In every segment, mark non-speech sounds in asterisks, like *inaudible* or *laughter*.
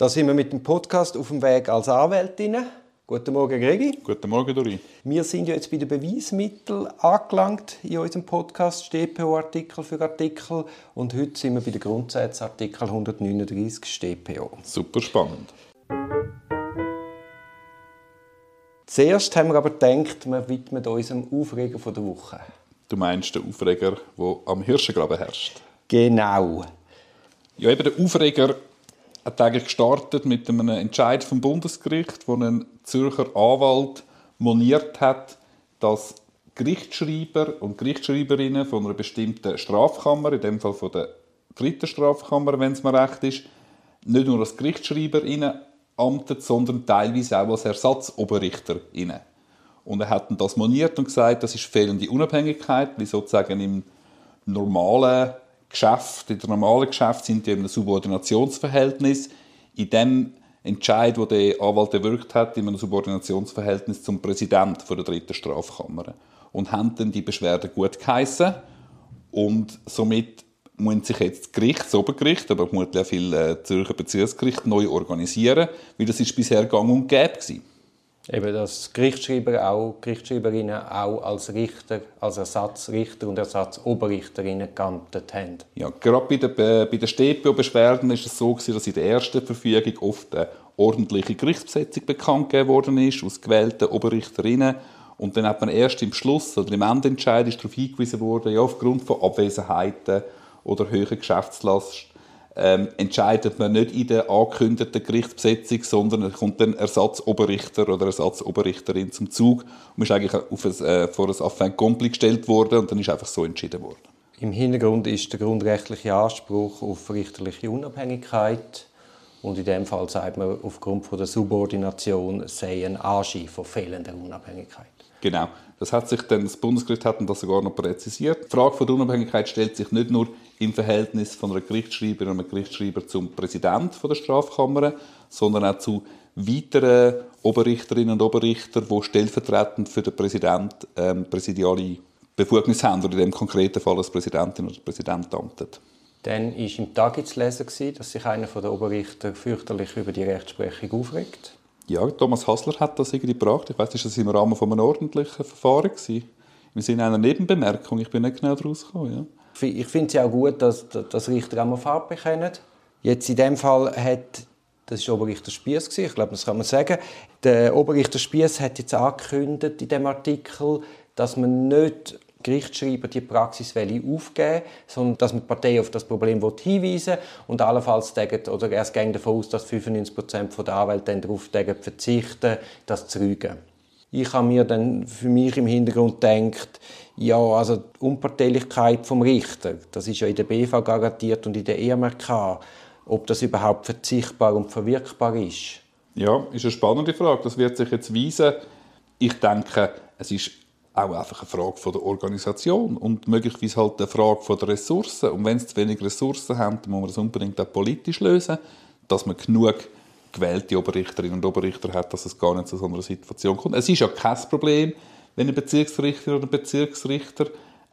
Da sind wir mit dem Podcast auf dem Weg als Anwältin. Guten Morgen, Gregi. Guten Morgen, Dori. Wir sind ja jetzt bei den Beweismitteln angelangt in unserem Podcast StPO Artikel für Artikel und heute sind wir bei den Grundsätzen Artikel 139 StPO. Super spannend. Zuerst haben wir aber gedacht, wir widmen unserem Aufreger der Woche. Du meinst den Aufreger, der am Hirschengraben herrscht? Genau. Ja, eben der Aufreger hat eigentlich gestartet mit einem Entscheid vom Bundesgericht, wo ein Zürcher Anwalt moniert hat, dass Gerichtsschreiber und Gerichtsschreiberinnen von einer bestimmten Strafkammer, in dem Fall von der dritten Strafkammer, wenn es mir recht ist, nicht nur als Gerichtsschreiberinnen amtet, sondern teilweise auch als Ersatzoberrichterinnen. Und er hat das moniert und gesagt, das ist fehlende Unabhängigkeit, wie sozusagen im normalen Geschäft, in der normalen Geschäft sind die in einem Subordinationsverhältnis. In dem Entscheid, wo der Anwalt erwirkt hat, in einem Subordinationsverhältnis zum Präsidenten der dritten Strafkammer. Und haben dann die Beschwerde gut geheissen. Und somit muss sich jetzt das Gericht, das Obergericht, aber vermutlich auch viele äh, Zürcher Bezirksgericht neu organisieren, weil das ist bisher gang und gäbe gewesen. Eben, dass Gerichtsschreiber auch, Gerichtsschreiberinnen auch als Richter, als Ersatzrichter und Ersatzoberrichterinnen geamtet haben. Ja, gerade bei den, bei den StPO-Beschwerden ist es so gewesen, dass in der ersten Verfügung oft eine ordentliche Gerichtsbesetzung bekannt gegeben worden ist, aus gewählten Oberrichterinnen. Und dann hat man erst im Schluss oder im Endentscheid ist darauf hingewiesen worden, ja, aufgrund von Abwesenheiten oder höherer Geschäftslast ähm, entscheidet man nicht in der angekündigten Gerichtsbesetzung, sondern es kommt dann Ersatzoberrichter oder Ersatzoberrichterin zum Zug und ist eigentlich auf ein, äh, vor ein Affront accompli gestellt worden und dann ist einfach so entschieden worden. Im Hintergrund ist der grundrechtliche Anspruch auf richterliche Unabhängigkeit und in dem Fall sagt man, aufgrund von der Subordination sei ein Anschein von fehlender Unabhängigkeit. Genau. Das hat sich dann, das Bundesgericht hat das sogar noch präzisiert. Die Frage von der Unabhängigkeit stellt sich nicht nur im Verhältnis von einer Gerichtsschreiberin und einem Gerichtsschreiber zum Präsidenten der Strafkammer, sondern auch zu weiteren Oberrichterinnen und Oberrichter, die stellvertretend für den Präsidenten ähm, präsidiale Befugnis haben oder in dem konkreten Fall als Präsidentin oder Präsident amtet. Dann war im Tag zu lesen, dass sich einer der Oberrichter fürchterlich über die Rechtsprechung aufregt. Ja, Thomas Hassler hat das irgendwie gebracht. Ich weiß, ist das im Rahmen von einem ordentlichen Verfahren gewesen? Im Sinne einer Nebenbemerkung. Ich bin nicht genau daraus gekommen. Ja. Ich finde es ja auch gut, dass, dass Richter auch mal Farbe bekennen. Jetzt in dem Fall hat, das war Oberrichter Spiess, ich glaube, das kann man sagen, der Oberrichter Spiess hat jetzt angekündigt in dem Artikel, dass man nicht Gerichtsschreiber die Praxis aufgeben sondern dass man die Partei auf das Problem hinweisen und allenfalls sagen, oder erst gehen davon aus, dass 95% der Anwälte darauf verzichten, das zu rügen. Ich habe mir dann für mich im Hintergrund gedacht, ja, also die Unparteilichkeit vom Richter, das ist ja in der BV garantiert und in der EMRK, ob das überhaupt verzichtbar und verwirkbar ist. Ja, ist eine spannende Frage. Das wird sich jetzt weisen. Ich denke, es ist auch einfach eine Frage von der Organisation und möglicherweise halt eine Frage von der Ressourcen. Und wenn es zu wenig Ressourcen haben, dann muss man das unbedingt auch politisch lösen, dass man genug gewählte Oberrichterinnen und Oberrichter hat, dass es gar nicht zu so einer Situation kommt. Es ist ja kein Problem, wenn ein Bezirksrichter oder ein Bezirksrichter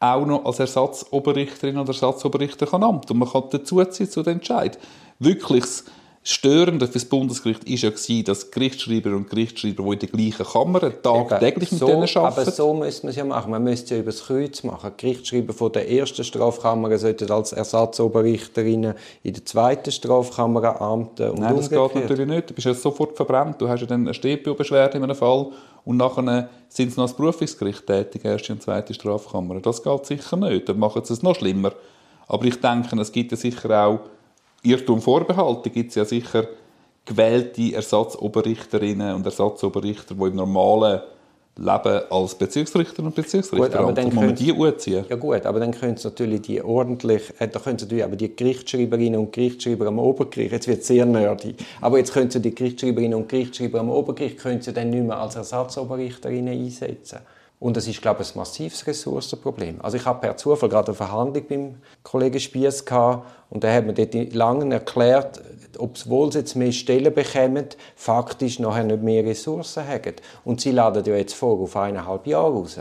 auch noch als Ersatzoberrichterin oder Ersatzoberrichter kann Amt und man kann dazuziehen zu dem Entscheid. Wirkliches Störende für das Bundesgericht war ja, dass Gerichtsschreiber und Gerichtsschreiber, die in der gleichen Kammer tagtäglich mit so, denen arbeiten. Aber so müsste man es ja machen. Man müsste es ja über das Kreuz machen. Gerichtsschreiber von der ersten Strafkammer sollten als Ersatzoberrichterinnen in der zweiten Strafkammer amten. Und Nein, das geht natürlich nicht. Du bist ja sofort verbrannt. Du hast ja dann eine StPO-Beschwerde in einem Fall und nachher sind sie noch als Berufungsgericht tätig, erste und zweite Strafkammer. Das geht sicher nicht. Dann machen sie es noch schlimmer. Aber ich denke, es gibt ja sicher auch Irrtum vorbehalten, gibt es ja sicher gewählte Ersatzoberrichterinnen und Ersatzoberrichter, die im normalen Leben als Bezirksrichter und Bezirksrichter gut, aber dann muss die anziehen. Ja gut, aber dann können sie natürlich die ordentlich, äh, da können natürlich aber die Gerichtsschreiberinnen und Gerichtsschreiber am Obergericht, jetzt wird es sehr nerdy, aber jetzt können sie die Gerichtsschreiberinnen und Gerichtsschreiber am Obergericht können sie dann nicht mehr als Ersatzoberrichterinnen einsetzen. Und das ist, glaube ich, ein massives Ressourcenproblem. Also ich habe per Zufall gerade eine Verhandlung beim Kollegen Spiess gehabt und er hat mir dort lange erklärt, obwohl sie jetzt mehr Stellen bekommen, faktisch nachher nicht mehr Ressourcen haben. Und sie laden ja jetzt vor auf eineinhalb Jahre raus.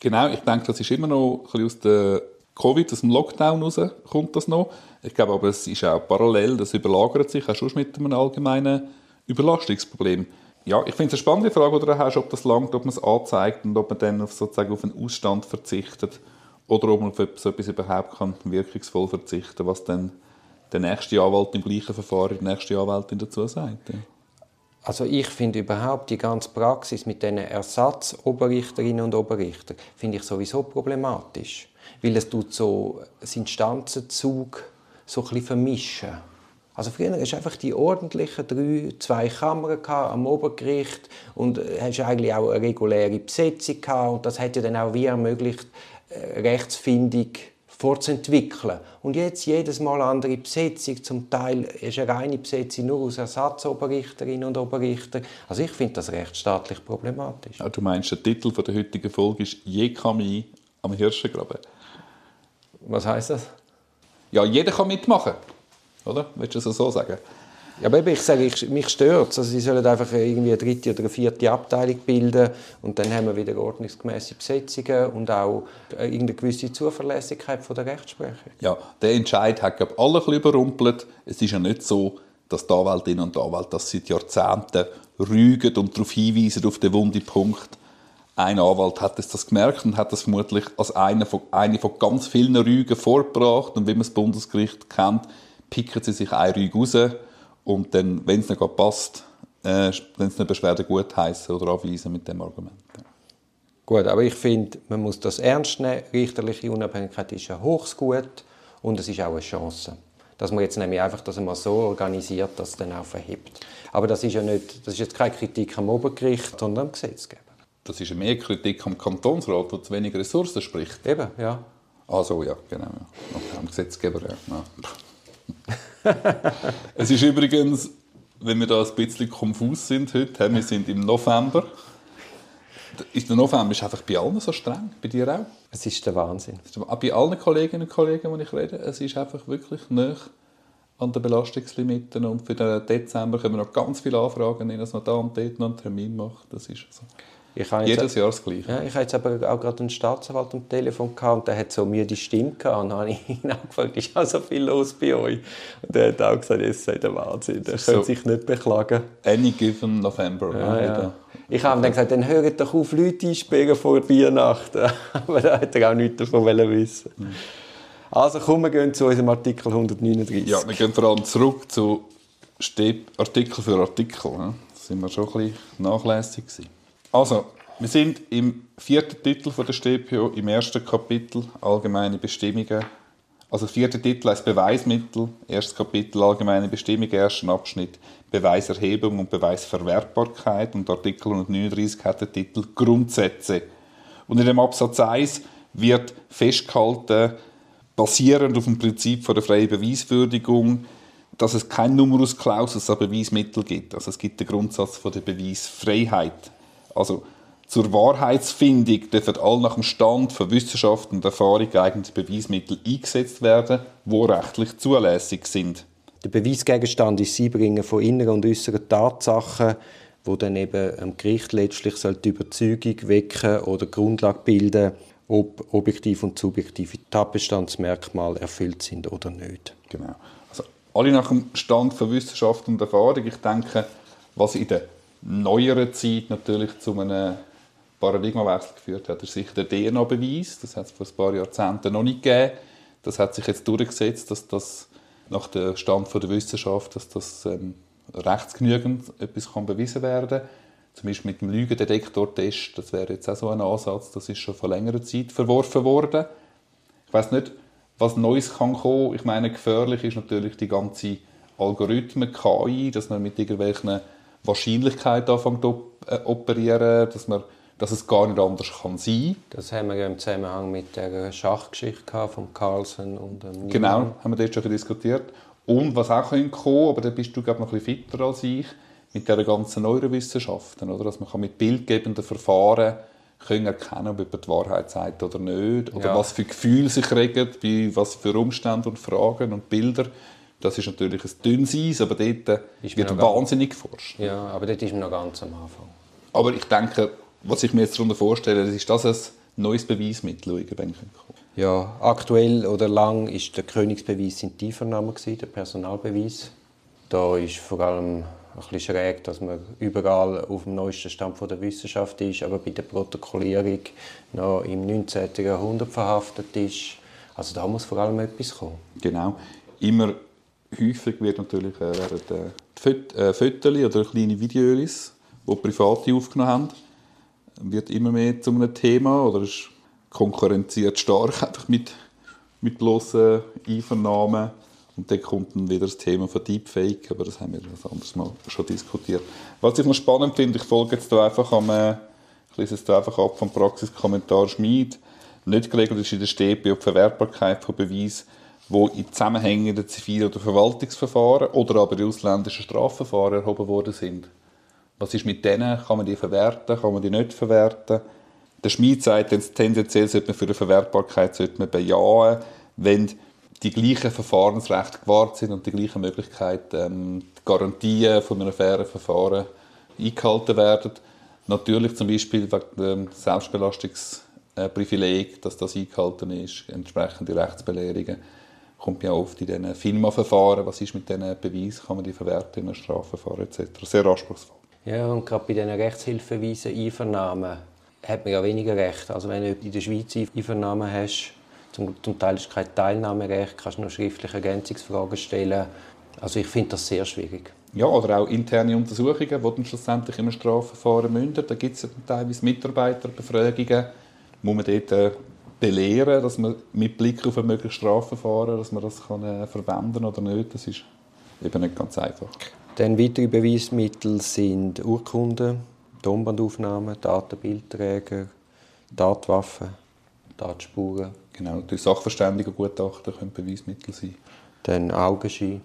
Genau, ich denke, das ist immer noch ein bisschen aus der Covid, aus dem Lockdown raus kommt das noch. Ich glaube aber, es ist auch parallel, das überlagert sich auch schon mit einem allgemeinen Überlastungsproblem. Ja, ich finde es eine spannende Frage, die du hast, ob das langt, ob man es anzeigt und ob man dann auf, sozusagen auf einen Ausstand verzichtet oder ob man auf so etwas überhaupt kann wirkungsvoll verzichten was dann der nächste Anwalt im gleichen Verfahren, die nächste Anwältin dazu sagt. Ja. Also ich finde überhaupt die ganze Praxis mit diesen Ersatzoberrichterinnen und Oberrichtern finde ich sowieso problematisch, weil es tut so das Instanzenzug so ein bisschen vermischen. Also früher hast du einfach die ordentlichen drei, zwei Kammern am Obergericht und hast eigentlich auch eine reguläre Besetzung gehabt und das hat ja dann auch wie ermöglicht, äh, Rechtsfindung vorzuentwickeln. Und jetzt jedes Mal andere Besetzung, zum Teil ist eine reine Besetzung nur aus Ersatzoberrichterinnen und Oberrichtern. Also ich finde das rechtsstaatlich problematisch. Ja, du meinst, der Titel der heutigen Folge ist «Je Kami am Hirschengraben». Was heißt das? Ja, jeder kann mitmachen. Oder? Willst du es so sagen? Ja, aber ich sage, ich, mich stört also Sie sollen einfach irgendwie eine dritte oder eine vierte Abteilung bilden und dann haben wir wieder ordnungsgemäße Besetzungen und auch irgendeine gewisse Zuverlässigkeit von der Rechtsprechung. Ja, der Entscheid hat glaube alle ein überrumpelt. Es ist ja nicht so, dass die Anwältinnen und Anwälte das seit Jahrzehnten rügen und darauf hinweisen, auf den wunden Punkt. Ein Anwalt hat das gemerkt und hat das vermutlich als eine von, eine von ganz vielen Rügen vorgebracht. Und wie man das Bundesgericht kennt, picken sie sich eine Rüge raus und dann, wenn es nicht passt, äh, wenn es eine Beschwerde gut heißen oder anweisen mit dem Argument. Gut, aber ich finde, man muss das ernst nehmen. Richterliche Unabhängigkeit ist ein hohes Gut und es ist auch eine Chance. Dass man jetzt nämlich einfach das mal so organisiert, dass es dann auch verhebt. Aber das ist ja nicht, das ist jetzt keine Kritik am Obergericht, sondern am Gesetzgeber. Das ist mehr Kritik am Kantonsrat, der zu wenig Ressourcen spricht. Eben, ja. Also ja, genau. Ja. Am Gesetzgeber, ja. ja. *laughs* es ist übrigens, wenn wir da ein bisschen konfus sind heute, wir sind im November. Der November ist einfach bei allen so streng, bei dir auch? Es ist der Wahnsinn. Auch bei allen Kolleginnen und Kollegen, denen ich rede, es ist einfach wirklich nah an den Belastungslimiten und für den Dezember können wir noch ganz viele Anfragen nehmen, dass man da und dort noch einen Termin macht. Das ist so. Jedes Jahr das Gleiche. Ja, ich hatte jetzt aber auch gerade einen Staatsanwalt am Telefon gehabt, und der hat so mir die Stimme gehabt. Und dann habe ich *laughs* ihn auch gefragt, ist auch so viel los bei euch? Und er hat auch gesagt, es sei der Wahnsinn, er könnte so sich nicht beklagen. Any given November. Ja, ja. Ich habe dann gesagt, dann hört doch auf, Leute einsperren vor Weihnachten. *laughs* aber da hat er auch nichts davon wissen. Mhm. Also kommen wir gehen zu unserem Artikel 139. Ja, wir gehen vor allem zurück zu Artikel für Artikel. Da sind wir schon ein bisschen nachlässig gewesen. Also, wir sind im vierten Titel von der StPO, im ersten Kapitel Allgemeine Bestimmungen. Also, vierter Titel als Beweismittel, erstes Kapitel Allgemeine Bestimmungen, ersten Abschnitt Beweiserhebung und Beweisverwertbarkeit und Artikel 139 hat den Titel Grundsätze. Und in dem Absatz 1 wird festgehalten, basierend auf dem Prinzip von der freien Beweiswürdigung, dass es kein Numerus Clausus an Beweismittel gibt. Also es gibt den Grundsatz von der Beweisfreiheit. Also zur Wahrheitsfindung dürfen alle nach dem Stand von Wissenschaft und Erfahrung geeignete Beweismittel eingesetzt werden, die rechtlich zulässig sind. Der Beweisgegenstand ist das Einbringen von inneren und äußeren Tatsachen, wo dann eben am Gericht letztlich die Überzeugung wecken oder Grundlage bilden, ob objektiv und subjektive Tatbestandsmerkmale erfüllt sind oder nicht. Genau. Also alle nach dem Stand von Wissenschaft und Erfahrung. Ich denke, was in der neueren Zeit natürlich zu einem Paradigmawechsel geführt hat, ist sicher der DNA-Beweis. Das hat es vor ein paar Jahrzehnten noch nicht gegeben. Das hat sich jetzt durchgesetzt, dass das nach dem Stand der Wissenschaft, dass das ähm, rechtsgenügend etwas kann bewiesen werden kann. Zum Beispiel mit dem Lügendetektor-Test, das wäre jetzt auch so ein Ansatz, das ist schon vor längerer Zeit verworfen worden. Ich weiß nicht, was Neues kann kommen. Ich meine, gefährlich ist natürlich die ganze Algorithmen, KI, dass man mit irgendwelchen Wahrscheinlichkeit anfängt zu äh, operieren, dass, man, dass es gar nicht anders kann sein Das haben wir ja im Zusammenhang mit der Schachgeschichte von Carlsen und ähm, Genau, haben wir dort schon diskutiert. Und was auch kommen kann, aber da bist du glaube noch ein bisschen fitter als ich, mit der ganzen Neurowissenschaften, oder? dass man mit bildgebenden Verfahren können erkennen, ob jemand die Wahrheit sagt oder nicht, oder ja. was für Gefühle sich regen, bei was für Umständen und Fragen und Bilder. Das ist natürlich ein dünnes Eis, aber dort ist wird wahnsinnig geforscht. Ja, aber dort ist man noch ganz am Anfang. Aber ich denke, was ich mir jetzt darunter vorstelle, ist das ein neues Beweismittel, das irgendwann kommt. Ja, aktuell oder lang ist der Königsbeweis in die Einvernahme, der Personalbeweis. Da ist vor allem ein bisschen schräg, dass man überall auf dem neuesten Stand der Wissenschaft ist, aber bei der Protokollierung noch im 19. Jahrhundert verhaftet ist. Also da muss vor allem etwas kommen. Genau. Immer häufig wird natürlich äh, werden äh, Fotos oder kleine Videos, die Private aufgenommen haben, wird immer mehr zu einem Thema oder ist konkurrenziert stark *laughs* einfach mit, mit bloßen Einvernahmen. Und dann kommt dann wieder das Thema von Deepfake, aber das haben wir das anderes Mal schon diskutiert. Was ich noch spannend finde, ich folge jetzt einfach am, äh, ich lese es da einfach ab vom Praxiskommentar Schmid. Nicht geregelt ist in der StPO die Verwertbarkeit von Beweisen, die in zusammenhängenden Zivil- oder Verwaltungsverfahren oder aber in ausländischen Strafverfahren erhoben worden sind. Was ist mit denen? Kann man die verwerten? Kann man die nicht verwerten? Der Schmied sagt, tendenziell sollte man für eine Verwertbarkeit sollte man bejahen, wenn die gleichen Verfahrensrechte gewahrt sind und die gleichen Möglichkeiten, ähm, die Garantien von einem fairen Verfahren eingehalten werden. Natürlich zum Beispiel wegen dem Selbstbelastungsprivileg, dass das eingehalten ist, entsprechende Rechtsbelehrungen kommt ja oft in diesen FINMA-Verfahren, was ist mit diesen Beweisen, kann man die verwerten in einem Strafverfahren etc. Sehr anspruchsvoll. Ja, und gerade bei diesen Rechtshilfeweisen Einvernahmen hat man ja weniger Recht. Also wenn du in der Schweiz Einvernahmen hast, zum, zum Teil ist kein Teilnahmerecht, kannst du nur schriftliche Ergänzungsfragen stellen. Also ich finde das sehr schwierig. Ja, oder auch interne Untersuchungen, die dann schlussendlich im Strafverfahren münden. Da gibt es ja teilweise Mitarbeiterbefragungen. Muss man dort äh, belehren, dass man mit Blick auf ein mögliches Strafverfahren, dass man das kann, äh, verwenden oder nicht. Das ist eben nicht ganz einfach. Dann weitere Beweismittel sind Urkunden, Tonbandaufnahmen, Datenbildträger, Tatwaffen, Tatspuren. Genau, durch Sachverständigengutachten können Beweismittel sein. Dann Augenschein.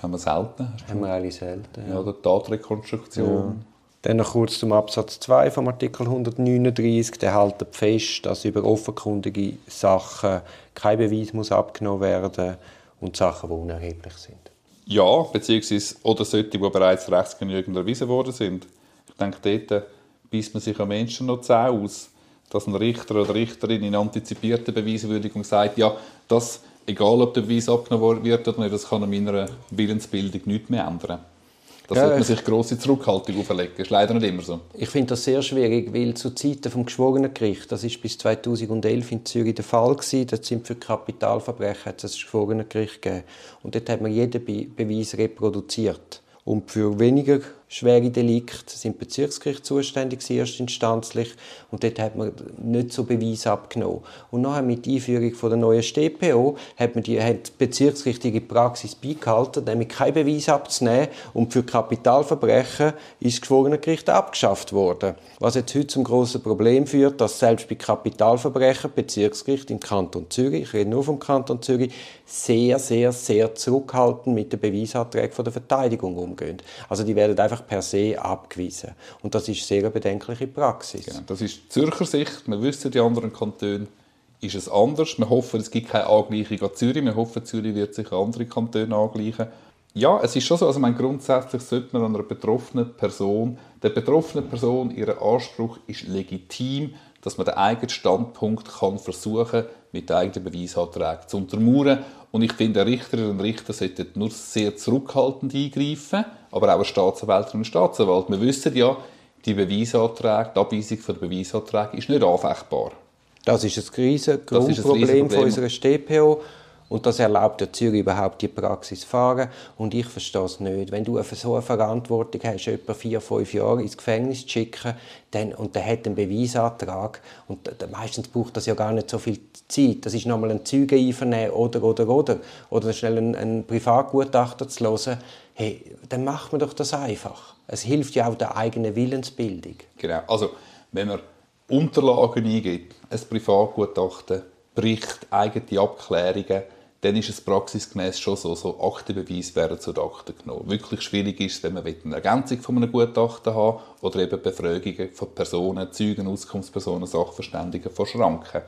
Haben wir selten. Haben wir alle selten. Ja, ja oder Tatrekonstruktion. Dann noch kurz zum Absatz 2 vom Artikel 139. Der hält fest, dass über offenkundige Sachen kein Beweis muss abgenommen werden und Sachen, die unerheblich sind. Ja, beziehungsweise oder solche, die bereits rechtsgenügend erwiesen worden sind. Ich denke, dort beißt man sich am Menschen noch zu aus, dass ein Richter oder Richterin in antizipierter Beweiswürdigung sagt, ja, das, egal ob der Beweis abgenommen wird oder nicht, das kann an meiner Willensbildung nichts mehr ändern. Da ja, sollte man sich grosse Zurückhaltung auferlegen. Das ist leider nicht immer so. Ich finde das sehr schwierig, weil zu Zeiten vom Geschworenengericht, das ist bis 2011 in Zürich der Fall gewesen, dort sind für Kapitalverbrechen hat es ein Geschworenengericht gegeben. Und dort hat man jeden Be Beweis reproduziert. Und für weniger schwere Delikte sind Bezirksgerichte zuständig, erstinstanzlich. Und dort hat man nicht so Beweise abgenommen. Und nachher mit der Einführung von der neuen StPO hat man die, hat die bezirksrichtige Praxis beigehalten, nämlich keinen Beweis abzunehmen. Und für Kapitalverbrechen ist das Geschworenengericht abgeschafft worden. Was jetzt heute zum grossen Problem führt, dass selbst bei Kapitalverbrechen Bezirksgericht im Kanton Zürich, ich rede nur vom Kanton Zürich, sehr, sehr, sehr zurückhaltend mit den Beweisanträgen der Verteidigung umgehen. Also die werden einfach per se abgewiesen. Und das ist sehr eine bedenkliche Praxis. Genau. Das ist die Zürcher Sicht. Wir wissen, die anderen Kantone ist es anders. Wir hoffen, es gibt keine Angleichung an Zürich. Wir hoffen, Zürich wird sich an andere Kantone angleichen. Ja, es ist schon so, also mein grundsätzlich sollte man einer betroffenen Person, der betroffenen Person, ihren Anspruch ist legitim, dass man den eigenen Standpunkt kann versuchen mit eigenen Beweisanträgen zu untermauern. Und ich finde, Richterinnen und Richter sollten nur sehr zurückhaltend eingreifen, aber auch eine und Staatsanwalt. Wir wissen ja, die Beweisanträge, die Abweisung der Beweisanträge ist nicht anfechtbar. Das ist ein riesiges Grundproblem von unserer StPO. Und das erlaubt der Zürich überhaupt die Praxis fahren. Und ich verstehe es nicht. Wenn du so eine Verantwortung hast, etwa vier, fünf Jahre ins Gefängnis zu schicken, dann, und der hat einen Beweisantrag, und meistens braucht das ja gar nicht so viel Zeit. Das ist nochmal ein Zeuge einvernehmen oder, oder, oder. Oder schnell einen, einen Privatgutachter zu hören. Hey, dann macht man doch das einfach. Es hilft ja auch der eigenen Willensbildung. Genau. Also, wenn man Unterlagen eingibt, ein Privatgutachten, Bericht, eigene Abklärungen, dann ist es praxisgemäß schon so, so Aktenbeweise werden zu den Akten genommen. Wirklich schwierig ist es, wenn man eine Ergänzung von einem Gutachten haben oder eben Befragungen von Personen, Zeugen, Auskunftspersonen, Sachverständigen von Schranken.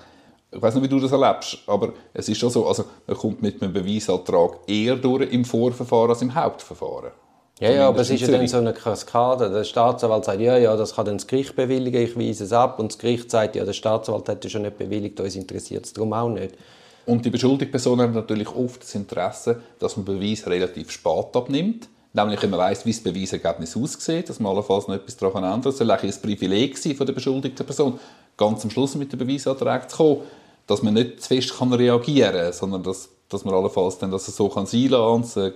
Ich weiß nicht, wie du das erlebst, aber es ist schon so, also man kommt mit einem Beweisantrag eher durch im Vorverfahren als im Hauptverfahren. Ja, ja, aber es ist ja dann so eine Kaskade. Der Staatsanwalt sagt, ja, ja, das kann dann das Gericht bewilligen, ich weise es ab. Und das Gericht sagt, ja, der Staatsanwalt hat ja schon nicht bewilligt, uns interessiert es darum auch nicht. Und die beschuldigte Person hat natürlich oft das Interesse, dass man Beweis relativ spät abnimmt. Nämlich, wenn man weiss, wie das Beweisergebnis aussieht, dass man allenfalls noch etwas daran ändern Das soll ein Privileg von der beschuldigten Person, ganz am Schluss mit dem Beweisanträgen zu kommen, dass man nicht zu fest kann reagieren kann, sondern dass, dass man allenfalls dann das so kann und es eine,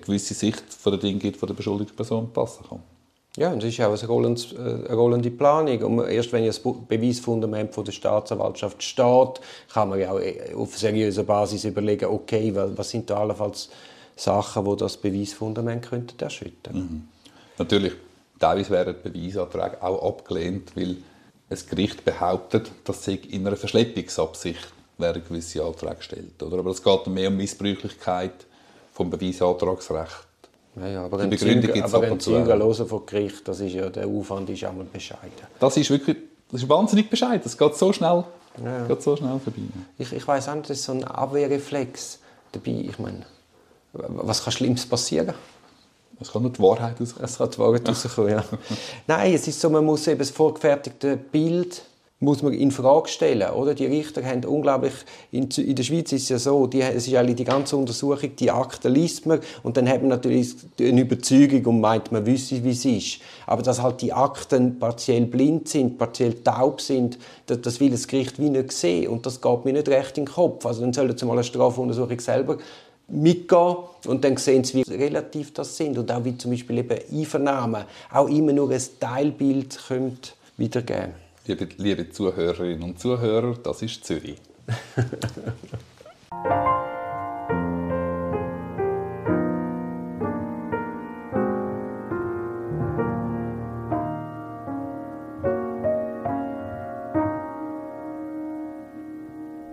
gewisse Sicht von den Dingen gibt, die der beschuldigten Person passen kann. Ja, und es ist auch äh, eine rollende Planung. Und erst wenn das Beweisfundament von der Staatsanwaltschaft steht, kann man ja auch äh, auf seriöser Basis überlegen, okay, wa- was sind da allenfalls Sachen, die das Beweisfundament könnten erschüttern Natürlich, teilweise werden Beweisanträge auch abgelehnt, weil ein Gericht behauptet, dass sie in einer Verschleppungsabsicht werden gewisse Anträge gestellt. Oder? Aber es geht mehr um Missbräuchlichkeit vom Beweisantragsrecht. Ja, ja, aber Die Begründung gibt's aber ab und zu hören vor Gericht, das ist ja, der Aufwand ist auch mal bescheiden. Das ist wirklich das ist wahnsinnig bescheid. Das geht so schnell, geht so schnell vorbei. Ich, ich weiß auch nicht, das ist so ein Abwehrreflex dabei. Ich meine, was kann Schlimmes passieren? Es kann nur die Wahrheit rauskommen. Es hat die Wahrheit rauskommen, ja. *laughs* Nein, es ist so, man muss eben das vorgefertigte Bild muss man in Frage stellen, oder? Die Richter haben unglaublich, in, der Schweiz ist es ja so, die, es ist die ganze Untersuchung, die Akten liest man und dann hat man natürlich eine Überzeugung und meint, man wüsste, wie es ist. Aber dass halt die Akten partiell blind sind, partiell taub sind, das, das will das Gericht wie nicht sehen und das geht mir nicht recht in den Kopf. Also dann sollen sie mal eine Strafuntersuchung selber mitgehen und dann sehen sie, wie relativ das sind und auch wie zum Beispiel eben Einvernahmen auch immer nur ein Teilbild könnt wiedergeben Liebe, liebe Zuhörerinnen und Zuhörer, das ist Zürich. *laughs*